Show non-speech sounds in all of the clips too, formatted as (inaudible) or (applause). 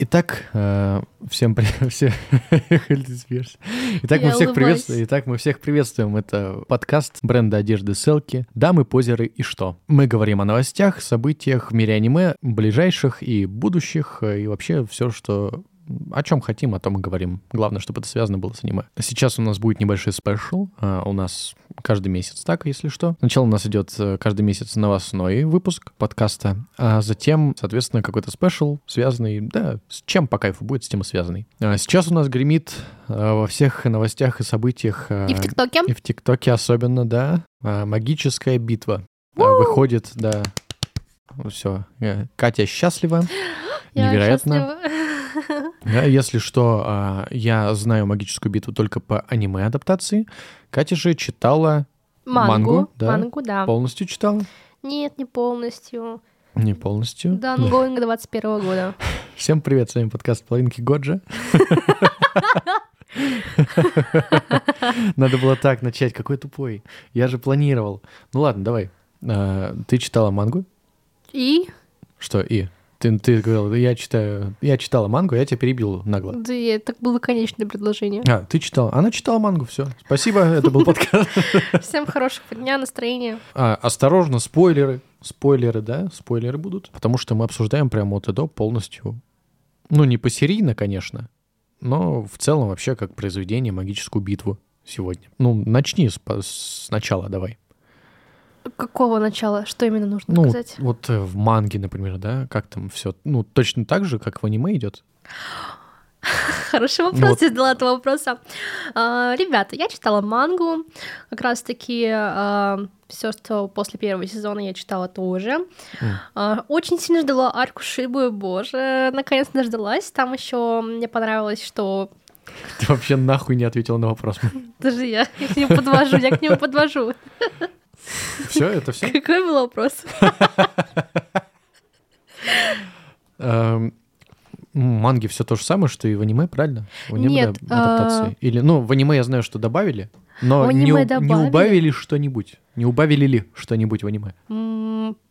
Итак, э, всем привет. (laughs) Все... Итак, мы всех приветствуем. Итак, мы всех приветствуем. Это подкаст бренда одежды Селки. Дамы, позеры и что? Мы говорим о новостях, событиях в мире аниме, ближайших и будущих, э, и вообще все, что о чем хотим, о том и говорим. Главное, чтобы это связано было с аниме. Сейчас у нас будет небольшой special. А, У нас каждый месяц так, если что. Сначала у нас идет э, каждый месяц новостной выпуск подкаста, а затем, соответственно, какой-то special, связанный, да, с чем по кайфу будет, с тем и связанный. А Сейчас у нас гремит э, во всех новостях и событиях. э, И в ТикТоке. И в ТикТоке особенно, да. а, Магическая битва. А, Выходит, да. Все. Катя счастлива. Я Невероятно. счастлива. Да, если что, а, я знаю магическую битву только по аниме-адаптации. Катя же читала Мангу. Мангу, да. Мангу, да. полностью читала? Нет, не полностью. Не полностью. Да, ongoing 21 года. Всем привет, с вами подкаст «Половинки Годжа». Надо было так начать, какой тупой. Я же планировал. Ну ладно, давай. А, Ты читала мангу? И? Что и? Ты, ты говорил, я читаю, я читала мангу, я тебя перебил нагло. Да, так было конечное предложение. А, ты читала? Она читала мангу, все. Спасибо, это был подкаст. (laughs) Всем хорошего дня, настроения. А, осторожно, спойлеры. Спойлеры, да, спойлеры будут. Потому что мы обсуждаем прямо от и до полностью. Ну, не посерийно, конечно, но в целом вообще как произведение магическую битву сегодня. Ну, начни с, по- с начала, давай. Какого начала? Что именно нужно Ну, сказать? вот э, в манге, например, да, как там все, ну, точно так же, как в аниме идет. (laughs) Хороший ну вопрос, вот. я задала этого вопроса. А, Ребята, я читала мангу, как раз-таки все, что после первого сезона я читала тоже. М. А, Очень сильно ждала арку Шибы, боже, наконец дождалась. Там еще мне понравилось, что Ты вообще нахуй не ответила на вопрос. (laughs) даже я, я к нему подвожу, я к нему подвожу. (laughs) Все, это все? Какой был вопрос? Эм, манги все то же самое, что и в аниме, правильно? В аниме Нет, да, адаптации. Или, ну, в аниме я знаю, что добавили, но не, убавили что-нибудь. Не убавили ли что-нибудь в аниме?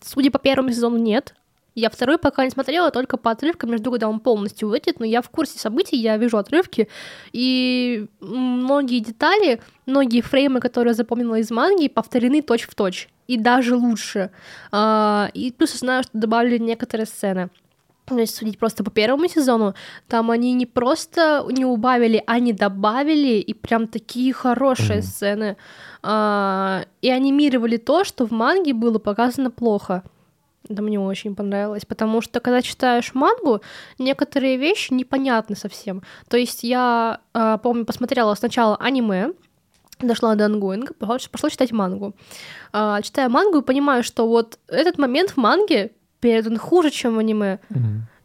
Судя по первому сезону, нет. Я второй пока не смотрела, только по отрывкам, я жду, когда он полностью выйдет, но я в курсе событий, я вижу отрывки, и многие детали, многие фреймы, которые я запомнила из манги, повторены точь-в-точь, и даже лучше. А, И плюс я знаю, что добавили некоторые сцены. Ну, Если судить просто по первому сезону, там они не просто не убавили, они добавили, и прям такие хорошие Мгм. сцены. А, и анимировали то, что в манге было показано плохо. Это мне очень понравилось, потому что когда читаешь мангу, некоторые вещи непонятны совсем. То есть я, а, помню, посмотрела сначала аниме, дошла до ангоинга, пошла, пошла читать мангу. А, читаю мангу и понимаю, что вот этот момент в манге передан хуже, чем в аниме.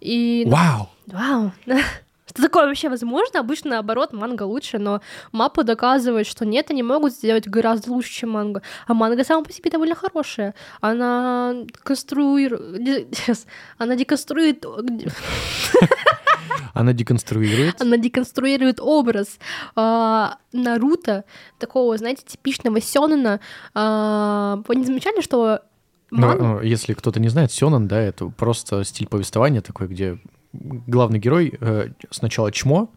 И Вау! Вау! (laughs) Такое вообще возможно? Обычно наоборот, манга лучше, но мапа доказывает, что нет, они могут сделать гораздо лучше, чем манга. А манга сама по себе довольно хорошая. Она конструирует... Она деконструирует... Она деконструирует. Она деконструирует образ а, Наруто, такого, знаете, типичного сёнэна. А, Вы не замечали, что Ну, манга- ну, если кто-то не знает, Сёнэн, да, это просто стиль повествования такой, где главный герой э, сначала чмо,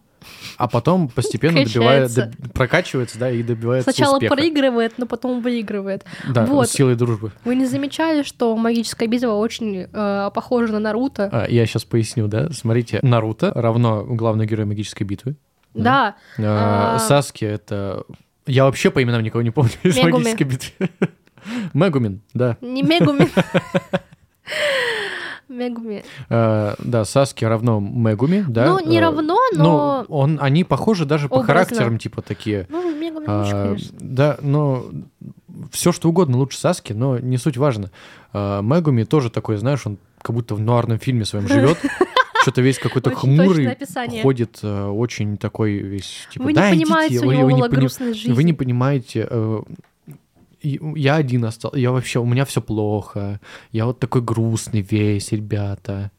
а потом постепенно добивает, доб- прокачивается, да, и добивается сначала успеха. проигрывает, но потом выигрывает? Да, Вот. с силой дружбы. Вы не замечали, что магическая битва очень э, похожа на Наруто? А, я сейчас поясню, да. Смотрите, Наруто равно главный герой магической битвы. Да, А, А. Саски это... Я вообще по именам никого не помню из магической битвы. Мегумин, да. не Мегуми. (laughs) Мегуми. А, Да, Саски равно Мегуми, да. Ну, не А, равно, Ну, но... он, они похожи даже по Образно. характерам, типа такие. Ну, Мегуми А, лучше, конечно. да, но все что угодно лучше Саски, но не суть важно. А, Мегуми тоже такой, знаешь, он как будто в нуарном фильме своем живет. (laughs) Что-то весь какой-то хмурый, ходит э, очень такой весь, типа, Вы не да, понимаете, идите, у него вы не пони-. Вы не понимаете, э, я один остался, я вообще, у меня все плохо, я вот такой грустный весь, ребята.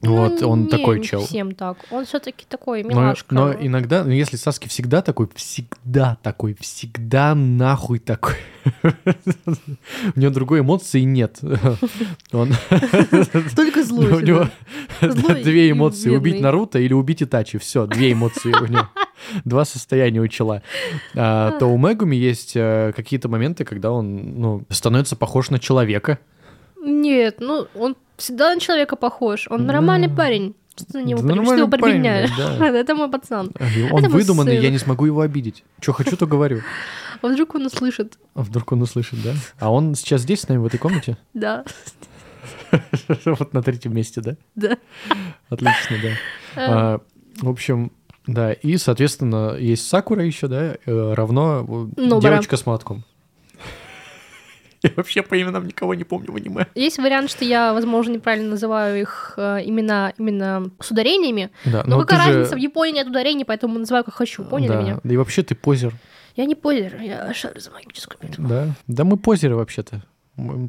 Вот, Ну, он не, такой не чел. Всем так. Он все-таки такой Но, милашка. но иногда, ну, если Саски всегда такой, всегда такой, всегда нахуй такой. (laughs) У него другой эмоции нет. (laughs) Он... (laughs) Только злой. У него две эмоции. Убить. Наруто или убить Итачи. Все, две эмоции у него. Два состояния у чела. А, то у Мегуми есть э, какие-то моменты, когда он ну, становится похож на человека. Нет, ну он всегда на человека похож. Он нормальный парень. Что ты на него, Да что его подменяешь? да. (laughs) Это мой пацан. И Он Это выдуманный, я не смогу его обидеть. Что хочу, то говорю. (laughs) А вдруг он услышит? А вдруг он услышит, да? А он сейчас здесь с нами в этой комнате? (laughs) Да, Вот на третьем месте, да? да. Отлично, да. А, В общем, да, и, соответственно, есть Сакура еще, да, э, равно э, девочка с молотком. (laughs) Я вообще по именам никого не помню в аниме. Есть вариант, что я, возможно, неправильно называю их э, имена именно с ударениями. Да, Но но какая ты же- разница, в Японии нет ударений, поэтому называю как хочу. Поняли да. меня? Да и вообще ты позер, Я не позер, я шарю за магическую битву. да? Да мы позеры вообще-то.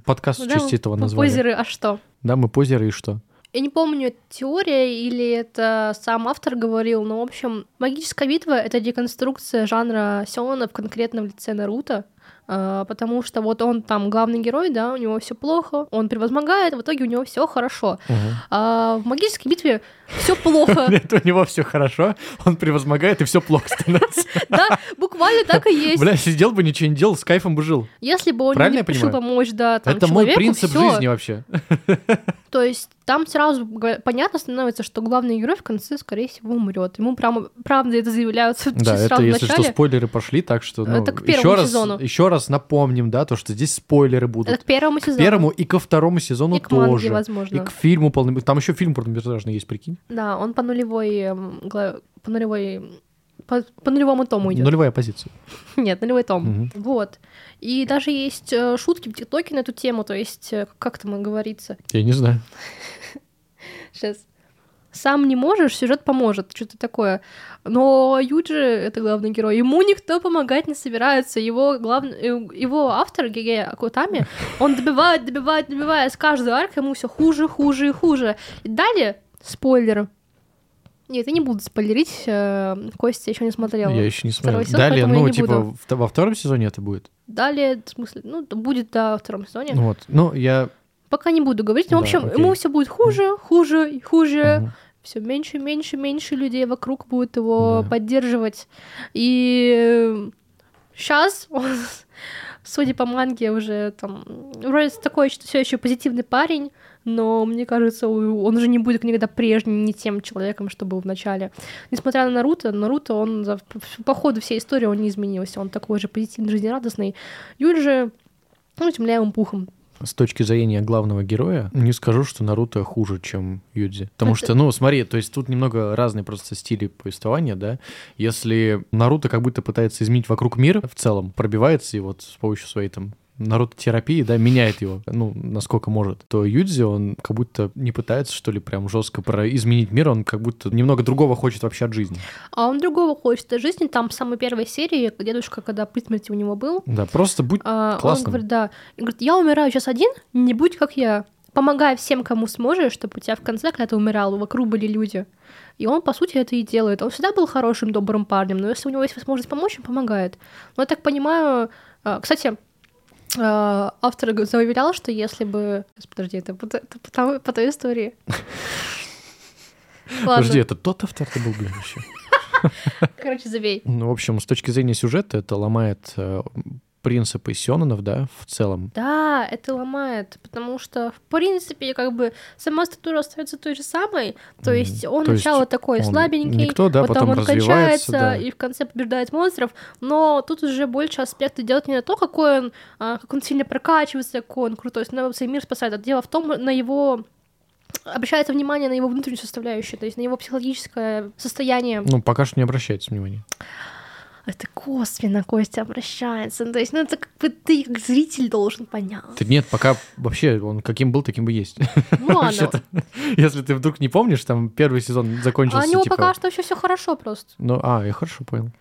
Подкаст в Да, честь этого назвали. Позеры, а что? Да, мы позеры и что? Я не помню, это теория или это сам автор говорил, но, в общем, магическая битва — это деконструкция жанра конкретно в лице Наруто, потому что вот он там главный герой, да, у него все плохо, он превозмогает, в итоге у него все хорошо. А в магической битве все плохо. (laughs) Это у него все хорошо, он превозмогает, и все плохо становится. (laughs) Да, буквально так и есть. Бля, сидел бы, ничего не делал, с кайфом бы жил. Если бы он не решил помочь, да, там, Это мой принцип жизни вообще. (laughs) То есть там сразу понятно становится, что главный герой в конце, скорее всего, умрет. Ему прям, правда это заявляются Да, сразу это в если что, начале. спойлеры пошли, так что ну, Это к еще первому раз, сезону. еще раз напомним, да, то, что здесь спойлеры будут. Это к первому К сезону. первому и ко второму сезону И к манге, тоже. возможно. И к фильму полным. Там еще фильм полнометражный есть, прикинь. Да, он по нулевой, эм, по нулевой, по, по нулевому тому идет. Нулевая позиция. (laughs) Нет, нулевой том. Мгм. Вот. И даже есть э, шутки в ТикТоке на эту тему, то есть, э, как там говорится, Я не знаю. (laughs) сейчас. Сам не можешь, сюжет поможет, что-то такое. Но Юджи, это главный герой, ему никто помогать не собирается. Его, главный, э, его автор, Геге Акутами, (laughs) он добивает, добивает, добивает. С каждой аркой ему все хуже, хуже и хуже. И далее, спойлер. Нет, я не буду спойлерить, э, Костя еще не смотрел. Я еще не смотрел. сезон, Далее, ну, типа, буду. в- во втором сезоне это будет. Далее, в смысле, ну, будет, да, во втором сезоне. Вот. Ну, я... Пока не буду говорить. Но, в Да, общем, окей. ему все будет хуже, хуже и хуже. Мгм. все меньше, меньше, меньше людей вокруг будет его Да. поддерживать. И сейчас он, (laughs) судя по манге, уже там вроде такой, что все еще позитивный парень, но мне кажется, он уже не будет никогда прежним, не тем человеком, что был в начале. Несмотря на Наруто, Наруто, он по ходу всей истории он не изменился, он такой же позитивный, жизнерадостный. Юль же, ну, земляевым пухом. С точки зрения главного героя, не скажу, что Наруто хуже, чем Юдзи. Потому что, ну, смотри, то есть тут немного разные просто стили повествования, да. Если Наруто как будто пытается изменить вокруг мир в целом, пробивается и вот с помощью своей там Наруто-терапии, да, меняет его, ну, насколько может, то Юдзи, он как будто не пытается, что ли, прям жестко про изменить мир, он как будто немного другого хочет вообще от жизни. А он другого хочет от жизни. Там в самой первой серии дедушка, когда при смерти у него был, Да, просто будь а, он классным. говорит, да, и говорит, я умираю сейчас один, не будь как я. Помогай всем, кому сможешь, чтобы у тебя в конце, когда ты умирал, вокруг были люди. И он, по сути, это и делает. Он всегда был хорошим, добрым парнем, но если у него есть возможность помочь, он помогает. Но я так понимаю... а, Кстати, автор г- заявлял, что если бы... Сейчас, Подожди, это по, это по той- по той истории. (laughs) Подожди, это тот автор ты был, блин, вообще. (laughs) короче, забей. Ну, в общем, с точки зрения сюжета это ломает э, принципы сёнэнов, да, в целом. Да, это ломает, потому что, в принципе, как бы сама структура остается той же самой. То есть он То есть сначала такой он слабенький, никто, да, потом, потом он качается да. и в конце побеждает монстров. Но тут уже больше аспекты делать не на то, какой он, а, как он сильно прокачивается, какой он крутой, становится и мир спасает. А дело в том, на его обращается внимание на его внутреннюю составляющую, то есть на его психологическое состояние. Ну, пока что не обращается внимания. Это косвенно Костя обращается. Ну, то есть, ну, это как бы ты как зритель должен понять. Да нет, пока вообще он каким был, таким и есть. Ну (laughs) ладно. Если ты вдруг не помнишь, там первый сезон А закончился, у него типа... пока что еще все хорошо просто. Ну, а, я хорошо понял.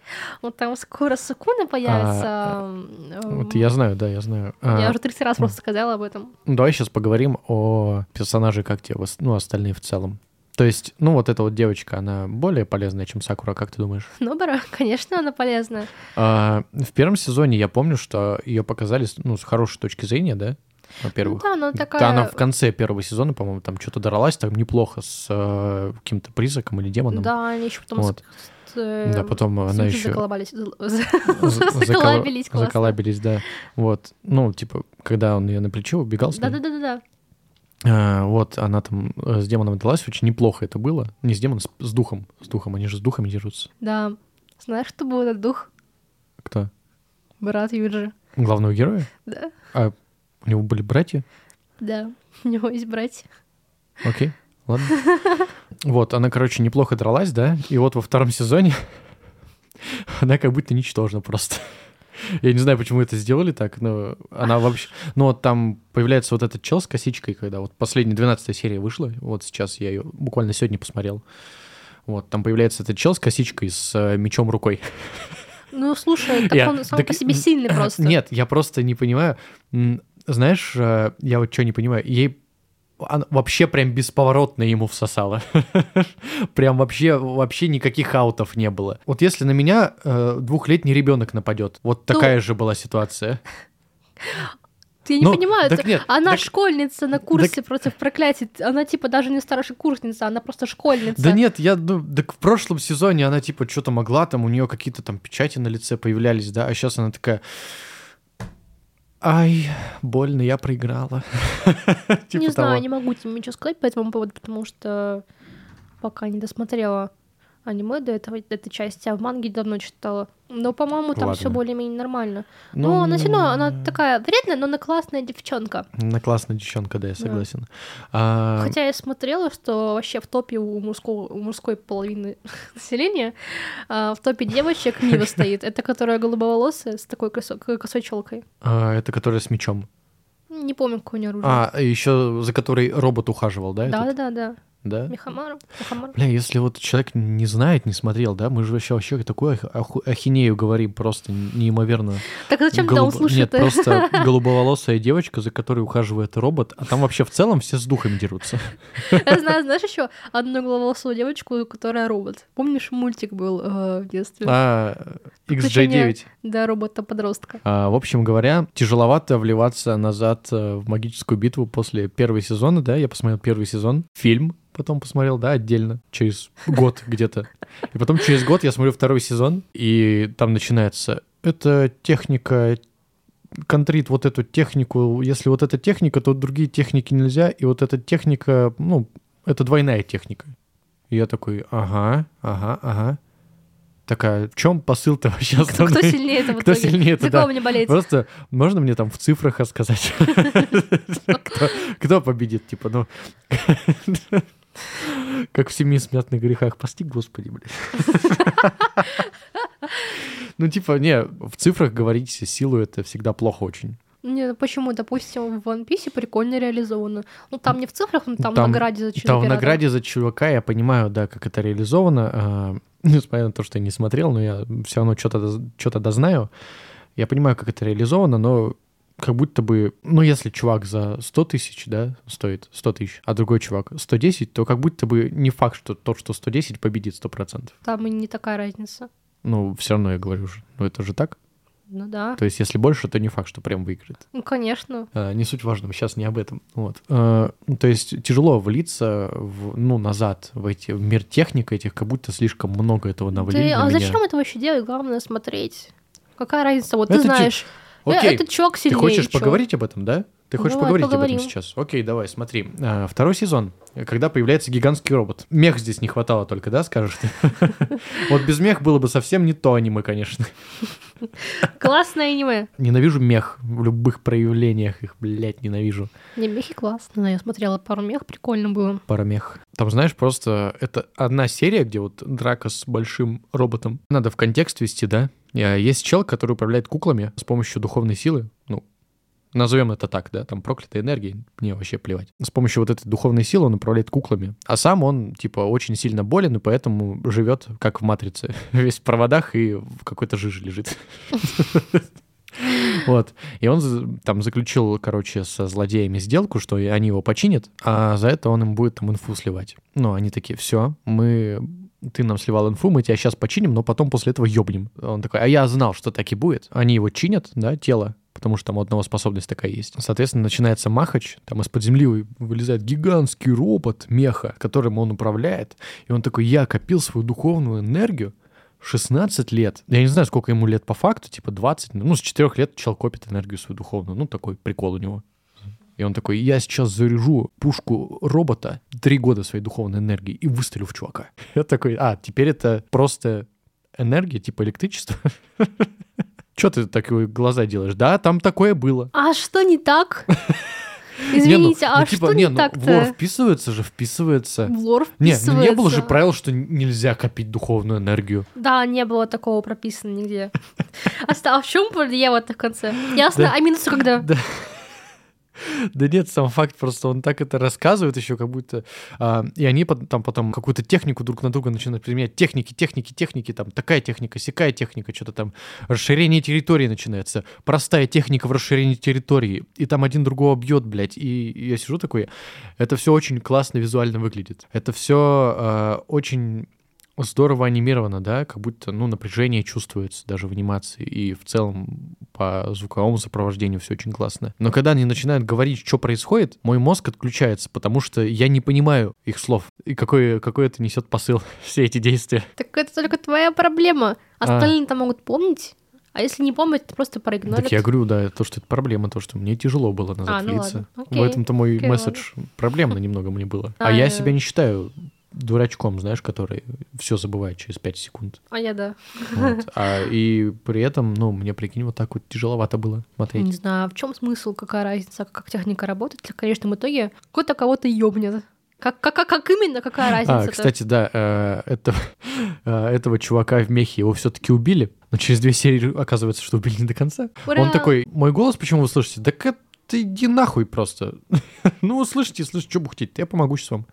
Вот там скоро Сакуна появится. м, Вот я знаю, да, я знаю. А, Я уже 30 раз просто сказала об этом. ну, Давай сейчас поговорим о персонаже, как тебе, ну, остальные в целом. То есть, ну, вот эта вот девочка, она более полезная, чем Сакура, как ты думаешь? Нобара, (laughs) конечно, она полезна. А, в первом сезоне я помню, что ее показали, с- ну, с хорошей точки зрения, да? Во-первых. Ну да, она Да, такая... она в конце первого сезона, по-моему, там что-то дралась там неплохо с э, каким-то призраком или демоном. Да, они еще потом... Вот. с- э, Да, потом с она еще заколебались. за- Заколабились, классно. да. Вот. Ну, типа, когда он ее на плечо убегал с ней. Да-да-да-да. А, вот она там э, с демоном дралась, очень неплохо это было. Не с демоном, с духом. С духом, они же с духами дерутся. Да. Знаешь, кто был этот дух? Кто? Брат Юджи. Главного героя? Да. А у него были братья? Да. У него есть братья. Окей, ладно. (laughs) Вот, она, короче, неплохо дралась, да? И вот во втором сезоне (laughs) она как будто ничтожна просто. Я не знаю, почему это сделали так, но она вообще... Ну, вот там появляется вот этот чел с косичкой, когда вот последняя 12 серия вышла, вот сейчас я ее буквально сегодня посмотрел. Вот, там появляется этот чел с косичкой, с э, мечом рукой. Ну, слушай, так Я- он сам так- по себе сильный (laughs) просто. Нет, я просто не понимаю. Знаешь, э, я вот что не понимаю, ей она вообще прям бесповоротно ему всосала. (laughs) прям вообще, вообще никаких аутов не было. Вот если на меня э, двухлетний ребенок нападет, вот Ну, такая же была ситуация. Я не Ну, понимаю, так нет, она так- школьница на курсе против проклятий. Она типа даже не старшая курсница, она просто школьница. Да нет, я, ну, так в прошлом сезоне она типа что-то могла, там у нее какие-то там печати на лице появлялись, да, а сейчас она такая, ай, больно, я проиграла. (laughs) Типа не знаю, того. не могу тебе ничего сказать по этому поводу, потому что пока не досмотрела аниме до этого, этой части, а в манге давно читала. Но, по-моему, там все более-менее нормально. Ну, Но она все равно, она такая вредная, но она классная девчонка. Она классная девчонка, да, я Да. согласен. А, Хотя я смотрела, что вообще в топе у, мужского, у мужской половины (laughs) населения, а, в топе девочек Мива (laughs) стоит. Это которая голубоволосая с такой косо- косой челкой. а, это которая с мечом. Не помню, какое у нее оружие. А, еще за которой робот ухаживал, да? да, этот? да, да, да. Да? Михамару. Михамару. Бля, если вот человек не знает, не смотрел, да, мы же вообще, вообще такую ах- аху- ахинею говорим просто неимоверно. Так зачем он Голубо- слушает? Нет, просто (laughs) голубоволосая девочка, за которой ухаживает робот, а там вообще в целом все с духами дерутся. Я (laughs) знаю, знаешь еще одну головолосую девочку, которая робот. Помнишь, мультик был э, в детстве? А, Приключения- XJ9. Да, робота-подростка. А, в общем говоря, тяжеловато вливаться назад э, в магическую битву после первого сезона, да, я посмотрел первый сезон, фильм потом посмотрел, да, отдельно, через год (laughs) где-то. И потом через год я смотрю второй сезон, и там начинается, это техника контрит вот эту технику, если вот эта техника, то другие техники нельзя, и вот эта техника, ну, это двойная техника. И я такой, ага, ага, ага. Такая, в чем посыл-то вообще Кто основной? сильнее это в Кто итоге? сильнее это, За да. кого мне болеть? Просто можно мне там в цифрах рассказать? (laughs) Кто- Кто победит, типа, ну... Как в семи смертных грехах. Прости, Господи, блядь. Ну, типа, не, в цифрах говорить силу это всегда плохо очень. Не, ну почему? Допустим, в One Piece прикольно реализовано. Ну, там не в цифрах, но там, Там- в награде за Там в награде за чувака я понимаю, да, как это реализовано. а, (clears throat) Несмотря на то, что я не смотрел, но я все равно что-то что-то дознаю. Я понимаю, как это реализовано, но как будто бы, ну, если чувак за 100 тысяч, да, стоит 100 тысяч, а другой чувак 110, то как будто бы не факт, что тот, что 110, победит 100%. Там и не такая разница. Ну, все равно я говорю ну, это же так. Ну да. То есть, если больше, то не факт, что прям выиграет. Ну, конечно. А, Не суть важно, сейчас не об этом. Вот. А, ну, То есть тяжело влиться в, ну, назад в, эти, в мир техник этих, как будто слишком много этого навалили Ты- на а меня. зачем это вообще делать? Главное смотреть. Какая разница? Вот Это ты ти- знаешь, э, Окей, этот чувак ты сильнее. хочешь чё? поговорить об этом, да? Ты хочешь Давай, поговорить поговорим. об этом сейчас? Окей, давай, смотри. А, Второй сезон, когда появляется гигантский робот. Мех здесь не хватало только, да, скажешь ты? (laughs) Вот без мех было бы совсем не то аниме, конечно. (laughs) Классное аниме. Ненавижу мех в любых проявлениях их, блядь, ненавижу. Не, мехи классно. Я смотрела пару мех, прикольно было. Парамех. Там, знаешь, просто это одна серия, где вот драка с большим роботом. Надо в контекст вести, да? Э, Есть чел, который управляет куклами с помощью духовной силы. Ну, назовем это так, да, там проклятая энергия, мне вообще плевать. С помощью вот этой духовной силы он управляет куклами. А сам он, типа, очень сильно болен, и поэтому живет, как в «Матрице», (laughs) весь в проводах и в какой-то жиже лежит. (laughs) Вот. И он там заключил, короче, со злодеями сделку, что они его починят, а за это он им будет там инфу сливать. Ну, они такие, все, мы... Ты нам сливал инфу, мы тебя сейчас починим, но потом после этого ёбнем. Он такой, а я знал, что так и будет. Они его чинят, да, тело, потому что там у одного способность такая есть. Соответственно, начинается махач, там из-под земли вы- вылезает гигантский робот меха, которым он управляет, и он такой, я копил свою духовную энергию, 16 лет. Я не знаю, сколько ему лет по факту, типа 20. Ну, с 4 лет чел копит энергию свою духовную. Ну, такой прикол у него. И он такой, я сейчас заряжу пушку робота три года своей духовной энергии и выстрелю в чувака. (laughs) Я такой, а, теперь это просто энергия, типа электричество? (laughs) Че ты такие глаза делаешь? Да, там такое было. А что не так? (laughs) Не, ну- Извините, а ну, типа, что не, не ну, так-то? в лор вписывается же, вписывается. В лор Не, ну не было же вписывается. правил, что нельзя копить духовную энергию. Да, не было такого прописано нигде. А а в чем вот в конце? Ясно, а минусы когда? Да. Да нет, сам факт, просто он так это рассказывает еще, как будто... а, и они там потом какую-то технику друг на друга начинают применять. Техники, техники, техники, там такая техника, сякая техника, что-то там расширение территории начинается. Простая техника в расширении территории. И там один другого бьет, блядь. И я сижу такой, это все очень классно визуально выглядит. Это все очень здорово анимировано, да, как будто, ну, напряжение чувствуется даже в анимации, и в целом по звуковому сопровождению все очень классно. Но когда они начинают говорить, что происходит, мой мозг отключается, потому что я не понимаю их слов, и какой, какой это несет посыл, (laughs) все эти действия. Так это только твоя проблема. А. Остальные-то могут помнить. А если не помнить, то просто проигнорят. Так я говорю, да, то, что это проблема, то, что мне тяжело было назад А, ну влиться. ладно. В этом-то мой Окей, месседж проблемно немного мне было. А А, я себя не считаю дурачком, знаешь, который все забывает через 5 секунд. А я да. Вот. А, и при этом, ну, мне, прикинь, вот так вот тяжеловато было смотреть. Не знаю, в чем смысл, какая разница, как техника работает. В конечном итоге кто-то кого-то ёбнет. Как, как, как, как именно, какая разница? А, кстати, да, э, это, э, этого чувака в мехе его все-таки убили, но через две серии оказывается, что убили не до конца. Ура! Он такой, мой голос почему вы слышите? Так это иди нахуй просто. (laughs) ну, вы слышите, слышите, что бухтеть, я помогу сейчас вам.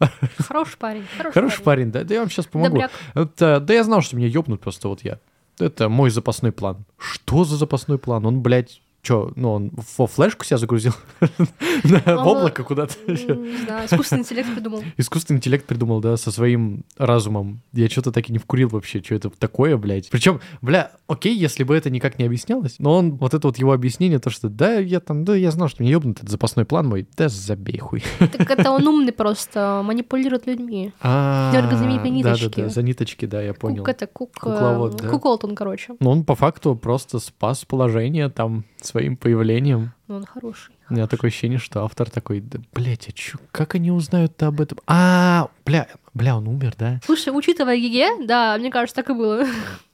(laughs) Хороший парень. Хороший, Хороший парень, да, да я вам сейчас помогу. Добряк. Это, да я знал, что меня ёбнут просто вот я. Это мой запасной план. Что за запасной план? Он, блядь, Че, ну он во флешку себя загрузил? (laughs) В Он- облако куда-то? Не знаю, искусственный интеллект придумал. (laughs) Искусственный интеллект придумал, да, со своим разумом. Я что-то так и не вкурил вообще, что это такое, блядь. Причем, бля, окей, если бы это никак не объяснялось, но он, вот это вот его объяснение, то, что да, я там, да, я знал, что мне ёбнут, это запасной план мой, да забей хуй. (laughs) Так это он умный просто, манипулирует людьми. Дёргай за ними ниточки. Да-да-да, за ниточки, да, я понял. Кук это, кук... Кукловод, э, да. Куколтон, короче. Ну, он по факту просто спас положение там своим появлением. Ну, он хороший. У меня такое ощущение, что автор такой, да, блядь, а чё, как они узнают-то об этом? А, бля, бля, он умер, да? Слушай, учитывая Гэгэ, да, мне кажется, так и было.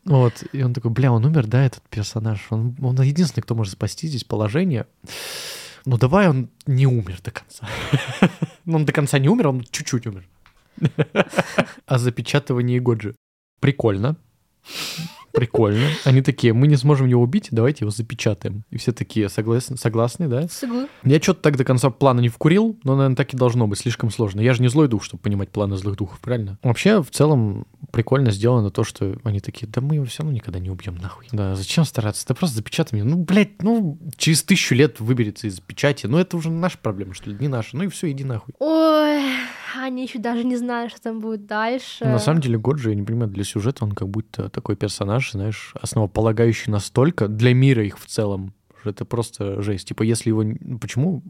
Вот, и он такой, бля, он умер, да, этот персонаж. Он, он единственный, кто может спасти здесь положение. Ну, давай он не умер до конца. Ну, (laughs) он до конца не умер, он чуть-чуть умер. (laughs) О запечатывании Годжи. Прикольно. Прикольно. Они такие, мы не сможем его убить, давайте его запечатаем. И все такие согласны, согласны да? Сыглы. Я что-то так до конца плана не вкурил, но, наверное, так и должно быть, слишком сложно. Я же не злой дух, чтобы понимать планы злых духов, правильно? Вообще, в целом, прикольно сделано то, что они такие, да мы его все равно никогда не убьем нахуй. Да, зачем стараться? Да просто запечатай меня. Ну, блядь, ну, через тысячу лет выберется из печати. Ну, это уже наша проблема, что ли, не наша. Ну и все, иди нахуй. Ой, они еще даже не знают, что там будет дальше. На самом деле, Годжи, я не понимаю, для сюжета он как будто такой персонаж, знаешь, основополагающий настолько для мира их в целом, что это просто жесть. Типа, если его... н- Почему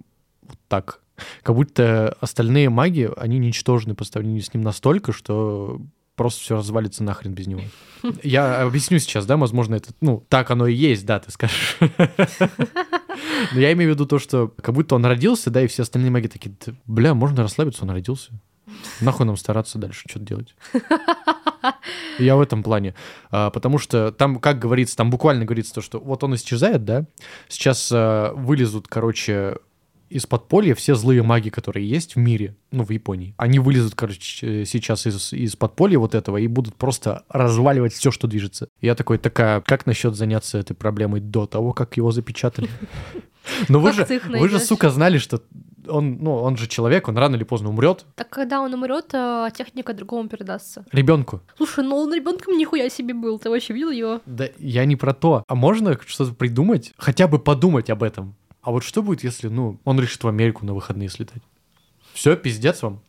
вот так? Как будто остальные маги, они ничтожны по сравнению с ним настолько, что просто все развалится нахрен без него. (laughs) Я объясню сейчас, да, возможно, это, ну, так оно и есть, да, ты скажешь. (laughs) Но я имею в виду то, что как будто он родился, да, и все остальные маги такие, «Да, бля, можно расслабиться, он родился. Нахуй нам стараться дальше что-то делать. (laughs) (laughs) Я в этом плане. А, потому что там, как говорится, там буквально говорится то, что вот он исчезает, да, сейчас а, вылезут, короче, из подполья все злые маги, которые есть в мире, ну, в Японии, они вылезут, короче, сейчас из, из подполья вот этого и будут просто разваливать все, что движется. Я такой, такая, как насчет заняться этой проблемой до того, как его запечатали? (laughs) Ну вы же, вы же, сука, знали, что он, ну, он же человек, он рано или поздно умрет. Так когда он умрет, а, техника другому передастся. Ребенку. Слушай, ну он ребенком нихуя себе был. Ты вообще видел его? Да я не про то. А можно что-то придумать? Хотя бы подумать об этом. А вот что будет, если, ну, он решит в Америку на выходные слетать? Все, пиздец вам?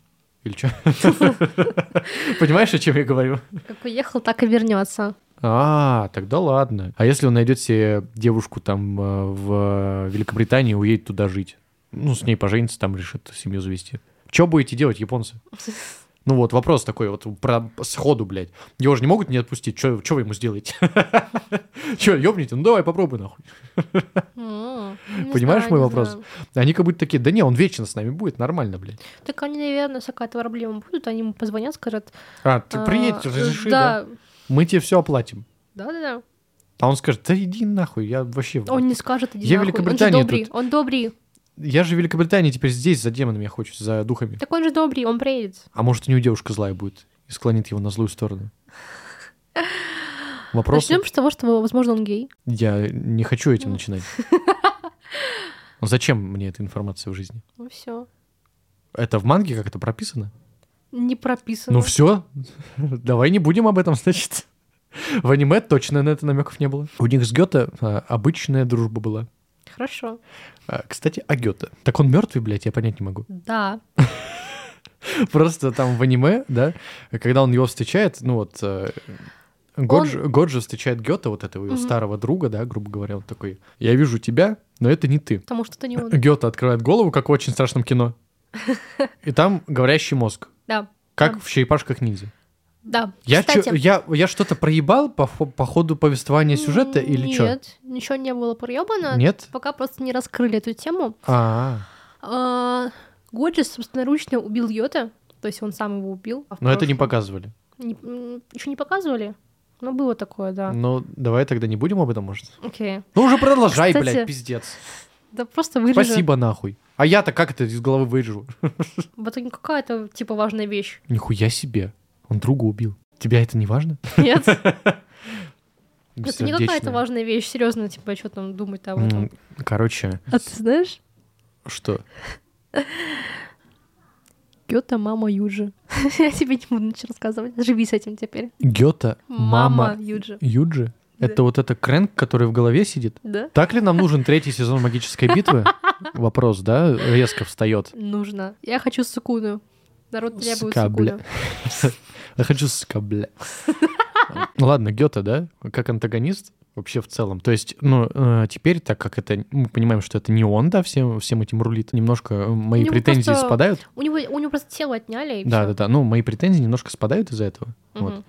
Или что? (laughs) Понимаешь, о чем я говорю? Как уехал, так и вернется. А, тогда ладно. А если он найдет себе девушку там э, в Великобритании и уедет туда жить? Ну, с ней поженится, там решит семью завести. Что будете делать, японцы? (laughs) Ну вот, вопрос такой вот про сходу, блядь. Его же не могут не отпустить. Что вы ему сделаете? (laughs) Че, ёбните? Ну давай попробуй, нахуй. Понимаешь мой вопрос? Они как будто такие, да не, он вечно с нами будет, нормально, блядь. Так они, наверное, если какая-то проблема будут, они ему позвонят, скажут... А, ты а, приедь, разреши, да? Мы тебе все оплатим. да-да-да. А он скажет, да иди нахуй, я вообще... Он не скажет, иди Я нахуй. Великобритании Он добрый, он добрый. Я же в Великобритании теперь здесь за демонами охочусь, за духами. Так он же добрый, он приедет. А может, у него девушка злая будет и склонит его на злую сторону. Вопросы? Начнем с того, что, возможно, он гей. Я не хочу этим начинать. (laughs) Ну, Зачем мне эта информация в жизни? Ну все. Это в манге как это прописано? Не прописано. Ну все, (laughs) давай не будем об этом, значит. (laughs) В аниме точно на это намеков не было. У них с Гёте а, обычная дружба была. Хорошо. А, Кстати, о Гёте. Так он мертвый, блядь, я понять не могу. Да. (laughs) Просто там в аниме, да, когда он его встречает, ну вот, э, Годжи, Годжи встречает Гёте, вот этого его Мгм. старого друга, да, грубо говоря, он такой, я вижу тебя, но это не ты. Потому что это не он. Гёте открывает голову, как в очень страшном кино, (laughs) и там говорящий мозг, Да. как в черепашках ниндзя. Да. Я, чё- Кстати, я, я что-то проебал по, по ходу повествования сюжета или что? Нет, ничего не было проебано. Нет? Пока просто не раскрыли эту тему. А, А, Годжи собственноручно убил Йота. То есть он сам его убил. а в но это не показывали. Еще не показывали? Ну, было такое, да. Ну, давай тогда не будем об этом, может? Окей. Ну уже продолжай, Кстати, блядь, пиздец. Да просто вырежу. Спасибо нахуй. А я-то как это из головы вырежу? Вот это какая-то, типа, важная вещь. Нихуя себе. Он друга убил. Тебя это не важно? Нет, (laughs) это не какая-то важная вещь. Серьезно, типа, что там думать об этом. Короче, А ты знаешь? что? Гёта мама Юджи. (laughs) Я тебе не буду ничего рассказывать. Живи с этим теперь. Гёта, Мама мама Юджи. Юджи? Да. Это вот это Крэнк, который в голове сидит? Да? Так ли нам нужен третий сезон магической битвы? (laughs) Вопрос, да, резко встает. Нужно. Я хочу сукуну. Народ требует Сука, бля. сукуну. Я хочу сука, бля. Ну ладно, Гёта, да, как антагонист вообще в целом. То есть, ну, э, теперь, так как это, мы понимаем, что это не он, да, всем, всем этим рулит, немножко э, мои претензии просто спадают. У него, у него просто тело отняли, Да, всё. да, да. Ну, мои претензии немножко спадают из-за этого. Вот. Мгм.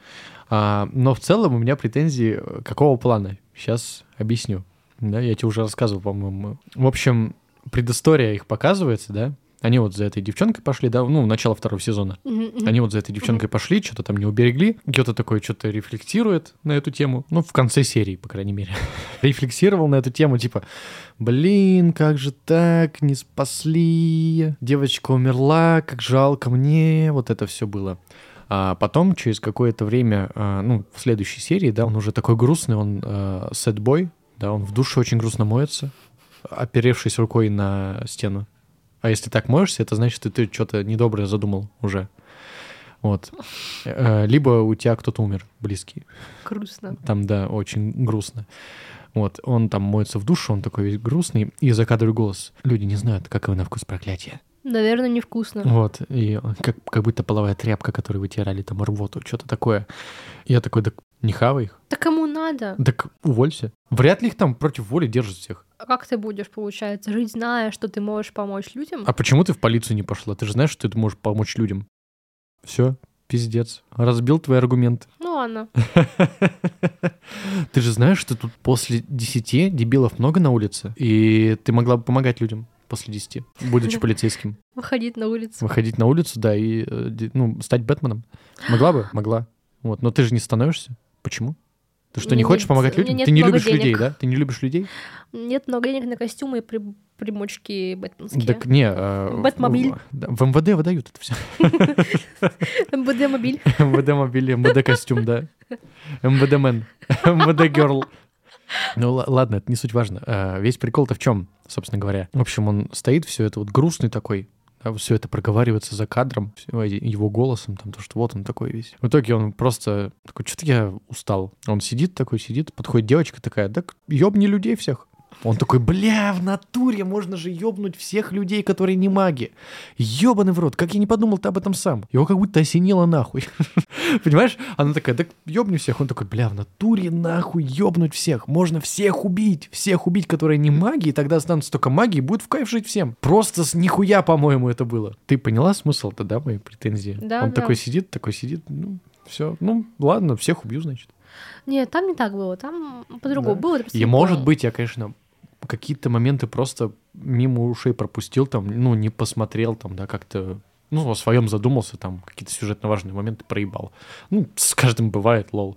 А, но в целом у меня претензии э, какого плана? Сейчас объясню. Да, я тебе уже рассказывал, по-моему. В общем, предыстория их показывается, да? Они вот за этой девчонкой пошли, да, ну, начало второго сезона. Мгм. Они вот за этой девчонкой пошли, что-то там не уберегли. Гёта такой что-то рефлексирует на эту тему. Ну, в конце серии, по крайней мере. (laughs) Рефлексировал на эту тему, типа, блин, как же так, не спасли. Девочка умерла, как жалко мне. Вот это все было. А потом, через какое-то время, а, ну, в следующей серии, да, он уже такой грустный, он а, сэдбой, да, он в душе очень грустно моется, оперевшись рукой на стену. А если так моешься, это значит, что ты что-то недоброе задумал уже. Вот. Э, Либо у тебя кто-то умер, близкий. Грустно. Там, да, очень грустно. Вот, он там моется в душу, он такой весь грустный, и закадровый голос. Люди не знают, какой на вкус проклятие. Наверное, невкусно. Вот, и как, как будто половая тряпка, которой вытирали там рвоту, что-то такое. Я такой, так не хавай их. Да кому надо? Так уволься. Вряд ли их там против воли держат всех. А как ты будешь, получается, жить, зная, что ты можешь помочь людям? А почему ты в полицию не пошла? Ты же знаешь, что ты можешь помочь людям. Все, пиздец. Разбил твои аргументы. Ну ладно. (laughs) Ты же знаешь, что тут после 10 дебилов много на улице, и ты могла бы помогать людям после 10, будучи (laughs) полицейским. Выходить на улицу. Выходить на улицу, да, и э, ну, стать Бэтменом. Могла бы? Могла. Вот, но ты же не становишься. Почему? Ты что, не Нет, хочешь помогать людям? Ты не любишь людей, денег. да? Ты не любишь людей? Нет много денег на костюмы и при- примочки бэтменские. Так не... э, Бэтмобиль. в- В МВД выдают это все. (laughs) МВД-мобиль. (laughs) МВД мобиль, МВД костюм, да. МВД мен, (laughs) МВД герл. Ну ла- ладно, это не суть важно. А, Весь прикол-то в чем, собственно говоря? В общем, он стоит, все это вот грустный такой, все это проговаривается за кадром, его голосом, там то, что вот он такой весь. В итоге он просто такой, что-то я устал. Он сидит такой, сидит, подходит девочка такая, так ёбни людей всех. Он такой, бля, в натуре можно же ёбнуть всех людей, которые не маги. Ёбаный в рот, как я не подумал ты об этом сам. Его как будто осенило нахуй. (laughs) Понимаешь? Она такая, так ёбни всех. Он такой, бля, в натуре нахуй ёбнуть всех. Можно всех убить. Всех убить, которые не маги, и тогда останутся только маги, и будет в кайф жить всем. Просто с нихуя, по-моему, это было. Ты поняла смысл-то, да, моей претензии? Да, Он да. такой сидит, такой сидит, ну, все, ну, ладно, всех убью, значит. Нет, там не так было, там по-другому Да. было. И может быть, я, конечно, какие-то моменты просто мимо ушей пропустил, там, ну, не посмотрел, там, да, как-то, ну, о своем задумался, там, какие-то сюжетно важные моменты проебал. Ну, с каждым бывает, лол.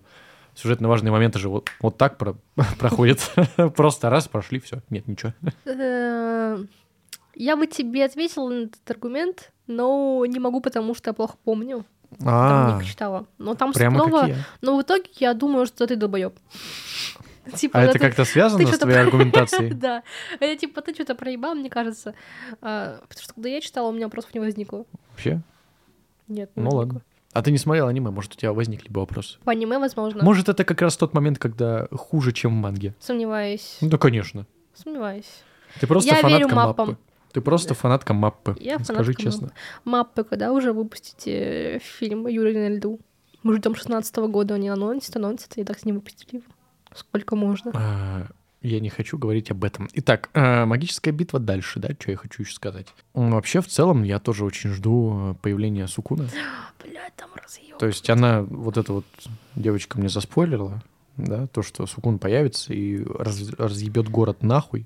Сюжетно важные моменты же вот, вот так про- (laughs) проходят. (laughs) Просто раз, прошли, все. Нет, ничего. Э, Я бы тебе ответила на этот аргумент, но не могу, потому что я плохо помню. Там А, не прочитала. Но там прямо снова... как я. Но в итоге я думаю, что ты долбоеб. Типа, А это как-то связано с твоей аргументацией? (laughs) Да. Это типа ты что-то проебал, мне кажется. А, Потому что когда я читала, у меня вопросов не возникло. Вообще? Нет, не Ну ладно. А ты не смотрел аниме, может, у тебя возникли бы вопросы? По аниме, возможно. Может, это как раз тот момент, когда хуже, чем в манге? Сомневаюсь. Ну да, конечно. Сомневаюсь. Ты просто Я верю фанатка маппам. маппы. Ты просто фанатка маппы. Я Скажи фанатка честно. Маппы, когда уже выпустите фильм «Юрий на льду»? Мы ждем 16 года, они анонсят, анонсят, и так с ним выпустили его. Сколько можно. А, Я не хочу говорить об этом. Итак, а, магическая битва дальше, да? Что я хочу еще сказать? Вообще, в целом, я тоже очень жду э, появления Сукуна. (gasps) Блядь, там разъем. То есть она, вот эта вот девочка мне заспойлерила, да, то, что Сукун появится и раз- разъебет город нахуй.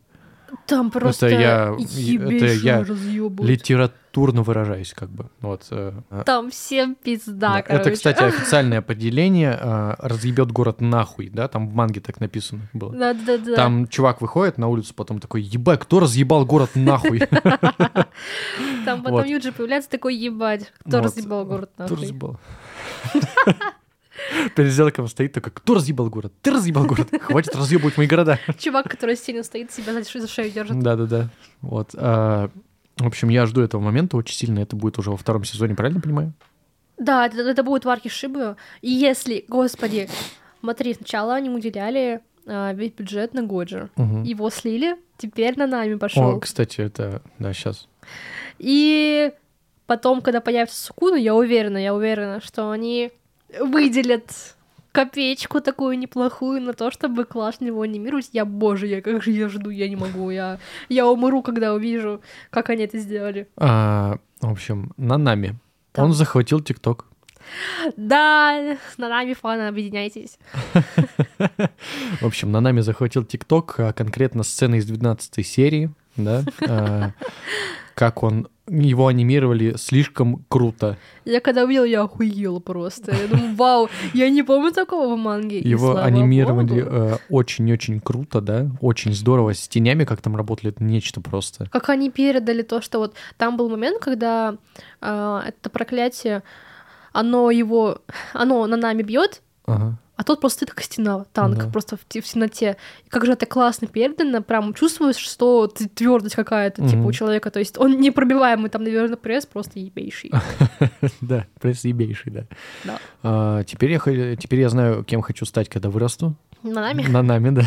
Там просто я- это я. Литературно выражаюсь, как бы. Вот. э, а, Там всем пизда, Да, короче. Это, кстати, (laughs) официальное определение а, разъебет город нахуй, да, там в манге так написано было. Да-да-да. Там чувак выходит на улицу, потом такой, ебать, кто разъебал город нахуй? (laughs) Там потом. Юджи появляется такой, ебать, кто Вот. разъебал город Кто нахуй. разъебал? (laughs) Перед зеркалом стоит такой, кто разъебал город? Ты разъебал город? Хватит разъебывать мои города. Чувак, который сильно стоит, себя за шею держит. Да-да-да. Вот. а, В общем, я жду этого момента очень сильно. Это будет уже во втором сезоне, правильно понимаю? Да, это, это будет в арке Шибы. И если, господи, смотри, сначала они уделяли а, весь бюджет на Годжи. Мгм. Его слили, теперь на нами О, пошел. кстати, это... Да, сейчас. И потом, когда появится Сукуна, я уверена, я уверена, что они выделят копеечку такую неплохую на то, чтобы классно его анимировать. Я, боже, я как же я жду, я не могу. Я, я умру, когда увижу, как они это сделали. А, В общем, Нанами. Да. Он захватил ТикТок. Да, с нами фаны, объединяйтесь. (laughs) В общем, Нанами захватил ТикТок, а конкретно сцены из 12 серии, да, а, как он, его анимировали слишком круто. Я когда увидела, я охуела просто. Я думаю, вау, я не помню такого в манге. Его анимировали э, очень-очень круто, да, очень здорово. С тенями, как там работали, это нечто просто. Как они передали то, что вот там был момент, когда а, это проклятие, оно его, оно на нами бьет, Ага. А тот просто стоит как стена, танк, Да. просто в, в темноте. И как же это классно передано, прям чувствуешь, что твердость какая-то, типа, Мгм. у человека. То есть он непробиваемый, там, наверное, пресс просто ебейший. (laughs) Да, пресс ебейший, да. А, теперь, я, теперь я знаю, кем хочу стать, когда вырасту. На нами. Нанами, да.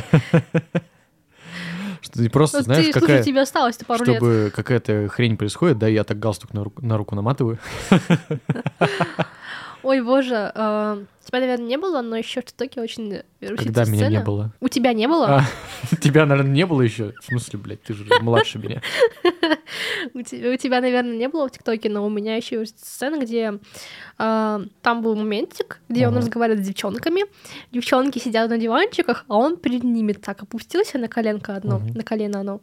Что ты просто, Ну, знаешь, ты, какая... слушай, тебе осталось-то пару лет. чтобы какая-то хрень происходит, да, я так галстук на руку, на руку наматываю. (laughs) Ой, боже, а, тебя, наверное, не было, но еще в ТикТоке очень вирусится Когда меня не было. У тебя не было? А, (laughs) тебя, наверное, не было еще. В смысле, блядь, ты же младше меня. (laughs) У, те- у тебя, наверное, не было в ТикТоке, но у меня еще есть сцена, где а, там был моментик, где он разговаривает с девчонками. Девчонки сидят на диванчиках, а он перед ними так опустился на коленко одно, на колено одно,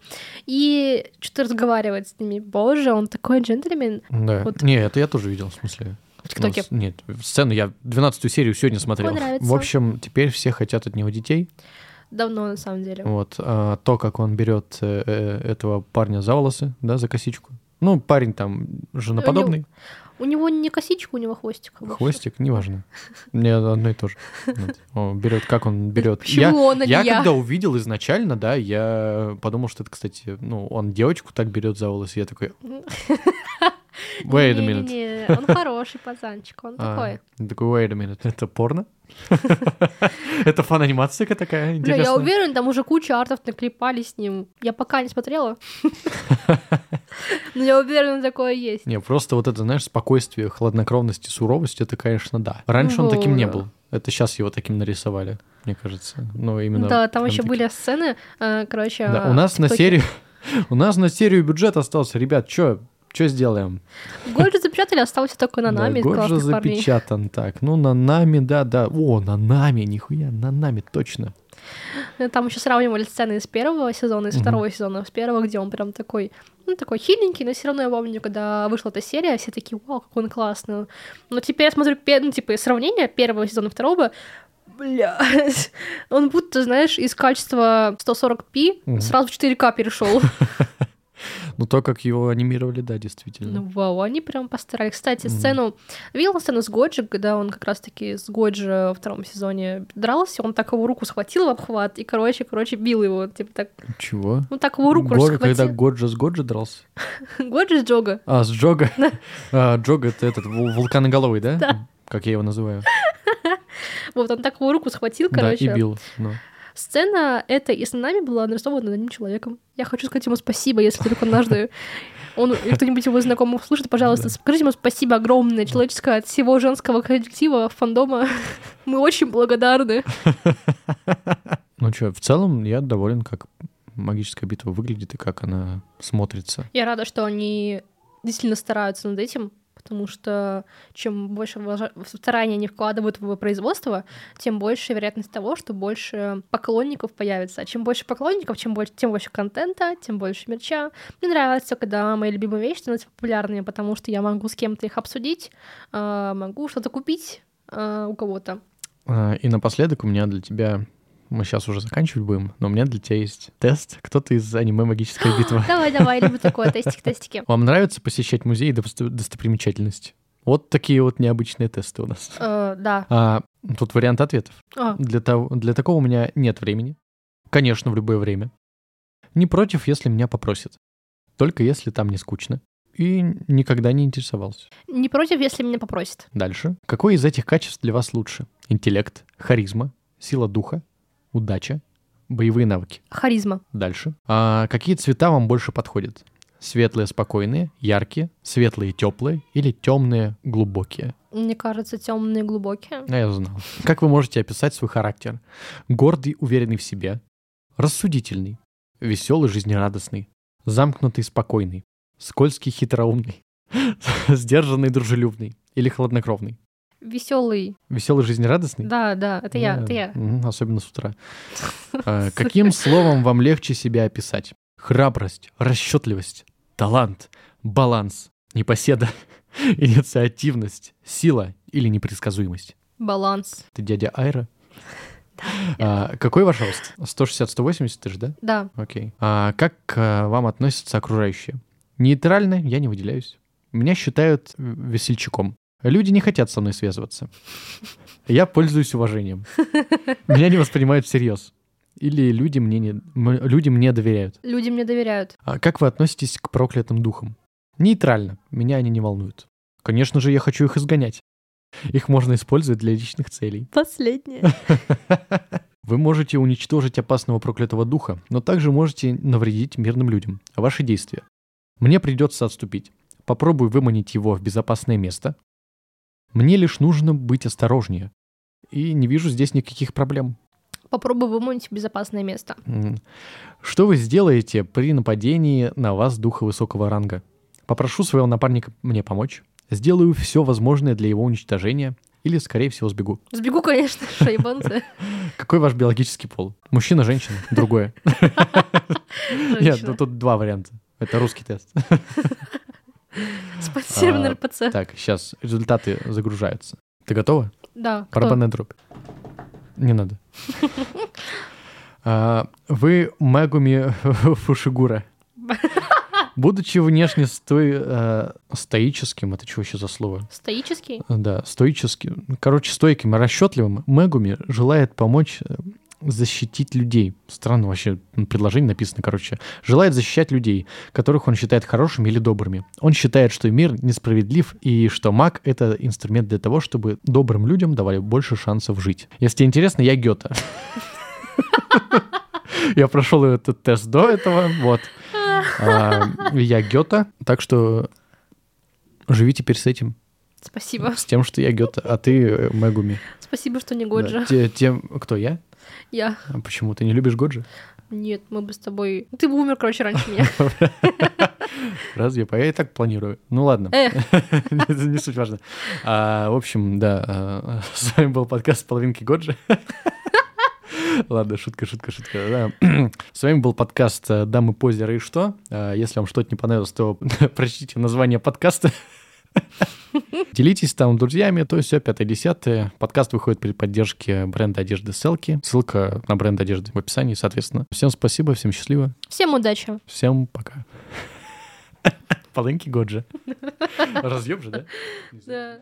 и что-то разговаривает с ними. Боже, он такой джентльмен. Да. Не, это я тоже видел, в смысле. В ТикТоке. Ну, нет, сцену я 12 серию сегодня смотрел. нравится. В общем, теперь все хотят от него детей. Давно, на самом деле. Вот. А то, как он берет э, э, этого парня за волосы, да, за косичку. Ну, парень там женоподобный. У него не косичка, у него хвостик. обычно. Хвостик, неважно. Мне одно и то же. Он берет, как он (laughs) берет. Почему Я, он, а я я? когда увидел изначально, да, я подумал, что это, кстати, ну, он девочку так берет за волосы. Я такой, (laughs) wait a minute. Не-не-не, он хороший пацанчик, он (laughs) А, такой. такой, wait a minute, это порно? (laughs) Это фан-анимация такая Бля, я интересная? уверен, там уже куча артов наклепали с ним. Я пока не смотрела. (laughs) Но я уверена, такое есть. Не, просто вот это, знаешь, спокойствие, хладнокровность и суровость, это, конечно, да. Раньше он таким не был. Это сейчас его таким нарисовали, мне кажется. Ну, именно... Да, там еще были сцены, э, короче... Да, э, у нас на серию... У нас на серию бюджет остался. Ребят, что что сделаем? Год же запечатали, остался только на нами, да, парней. запечатан. Так, ну на нами, да, да. О, на нами, нихуя, на нами, точно. Э, Там еще сравнивали сцены из первого сезона, из Мгм. второго сезона. С первого, где он прям такой, ну, такой хиленький, но все равно я помню, когда вышла эта серия, все такие, вау, как он классный. Но теперь я смотрю, ну, типа, сравнение первого сезона и второго, бля, (laughs) он будто, знаешь, из качества 140p Мгм. сразу в 4К перешел. (laughs) Ну то, как его анимировали, да, действительно. Ну, вау, они прям постарались. Кстати, сцену... Видела сцену с Годжи, когда он как раз-таки с Годжи во втором сезоне дрался, он так его руку схватил в обхват и, короче, короче, бил его, типа так... Чего? Ну, так его руку схватил. когда Годжа с Годжи дрался? (laughs) Годжи с Джога. А, с Джога. А, Джога это этот вул- вулканоголовый, да? Да. Как я его называю. (laughs) Вот, он так его руку схватил, Да, короче. и бил. ну. Сцена эта и с нами была нарисована одним человеком. Я хочу сказать ему спасибо, если вдруг однажды он кто-нибудь его знакомый услышит, пожалуйста, скажите ему спасибо огромное, человеческое от всего женского коллектива, фандома. (laughs) Мы очень благодарны. (laughs) Ну что, в целом я доволен, как магическая битва выглядит и как она смотрится. Я рада, что они действительно стараются над этим, потому что чем больше старания они вкладывают в производство, тем больше вероятность того, что больше поклонников появится. А чем больше поклонников, чем больше, тем больше контента, тем больше мерча. Мне нравится, когда мои любимые вещи становятся популярными, потому что я могу с кем-то их обсудить, а, могу что-то купить а, у кого-то. А, И напоследок у меня для тебя... Мы сейчас уже заканчивать будем, но у меня для тебя есть тест. Кто ты из аниме «Магическая битва»? (gasps) Давай, давай, люблю такое, тестик-тестики. Вам нравится посещать музеи и досто- достопримечательности? Вот такие вот необычные тесты у нас. Э, Да. А, тут вариант ответов. А, Для, того, для такого у меня нет времени. Конечно, в любое время. Не против, если меня попросят. Только если там не скучно. И никогда не интересовался. Не против, если меня попросят. Дальше. Какой из этих качеств для вас лучше? Интеллект, харизма, сила духа, удача, боевые навыки. Харизма. Дальше. А какие цвета вам больше подходят? Светлые, спокойные, яркие, светлые, теплые или темные, глубокие? Мне кажется, темные глубокие. А я знал. Как вы можете описать свой характер? Гордый, уверенный в себе, рассудительный, веселый, жизнерадостный, замкнутый, спокойный, скользкий, хитроумный, (laughs) сдержанный, дружелюбный или хладнокровный? Веселый. Веселый, жизнерадостный? Да, да, это я, это я. Особенно с утра. (laughs) А, Каким словом вам легче себя описать? Храбрость, расчетливость, талант, баланс, непоседа, (laughs) инициативность, сила или непредсказуемость? Баланс. Ты дядя Айра? (laughs) А, какой ваш рост? 160-180 ты же, да? Да. Окей. А как а, вам относятся окружающие? Нейтрально я не выделяюсь. Меня считают э, весельчаком. Люди не хотят со мной связываться. Я пользуюсь уважением. Меня не воспринимают всерьез. Или люди мне, не, люди мне доверяют. Люди мне доверяют. А как вы относитесь к проклятым духам? Нейтрально. Меня они не волнуют. Конечно же, я хочу их изгонять. Их можно использовать для личных целей. Последнее. (laughs) Вы можете уничтожить опасного проклятого духа, но также можете навредить мирным людям. Ваши действия. Мне придется отступить. Попробую выманить его в безопасное место. Мне лишь нужно быть осторожнее. И не вижу здесь никаких проблем. Попробуй выманить безопасное место. Что вы сделаете при нападении на вас духа высокого ранга? Попрошу своего напарника мне помочь. Сделаю все возможное для его уничтожения. Или, скорее всего, сбегу. Сбегу, конечно, (laughs) шайбанцы. Какой ваш биологический пол? Мужчина, женщина? Другое. (laughs) Нет, ну тут два варианта. Это русский тест. (laughs) (laughs) А, РПЦ. Так, сейчас результаты загружаются. Ты готова? Да. Барабанная дробь. Не надо. (laughs) А, Вы Мегуми (laughs) Фушигура. Будучи внешне стой, э, стоическим, это что еще за слово? Стоический? Да, стоическим, короче, стойким и расчетливым, Мегуми желает помочь э, защитить людей. Странно вообще предложение написано, короче. Желает защищать людей, которых он считает хорошими или добрыми. Он считает, что мир несправедлив и что маг — это инструмент для того, чтобы добрым людям давали больше шансов жить. Если тебе интересно, я Гёта. (laughs) Я прошел этот тест до этого, вот. (laughs) А, Я Гёта, так что живи теперь с этим, Спасибо. с тем, что я Гёта, а ты э, Мегуми. Спасибо, что не Да, Годжа. те- Тем, кто я? Я. А почему ты не любишь Годжи? Нет, мы бы с тобой... Ты бы умер, короче, раньше меня. (laughs) Разве? Я и так планирую. Ну ладно, это (laughs) не суть важно. А, В общем, да, а, (laughs) с вами был подкаст «Половинки Годжи». Ладно, шутка, шутка, шутка. да. (clears throat) С вами был подкаст «Дамы, позеры и что?». А, Если вам что-то не понравилось, то прочтите название подкаста. (laughs) Делитесь там с друзьями, то есть все пятое-десятое. Подкаст выходит при поддержке бренда одежды Селки. Ссылка на бренд одежды в описании, соответственно. Всем спасибо, всем счастливо, всем удачи. всем пока. (laughs) Полынки Годжи. (laughs) Разъеб же, да? Да.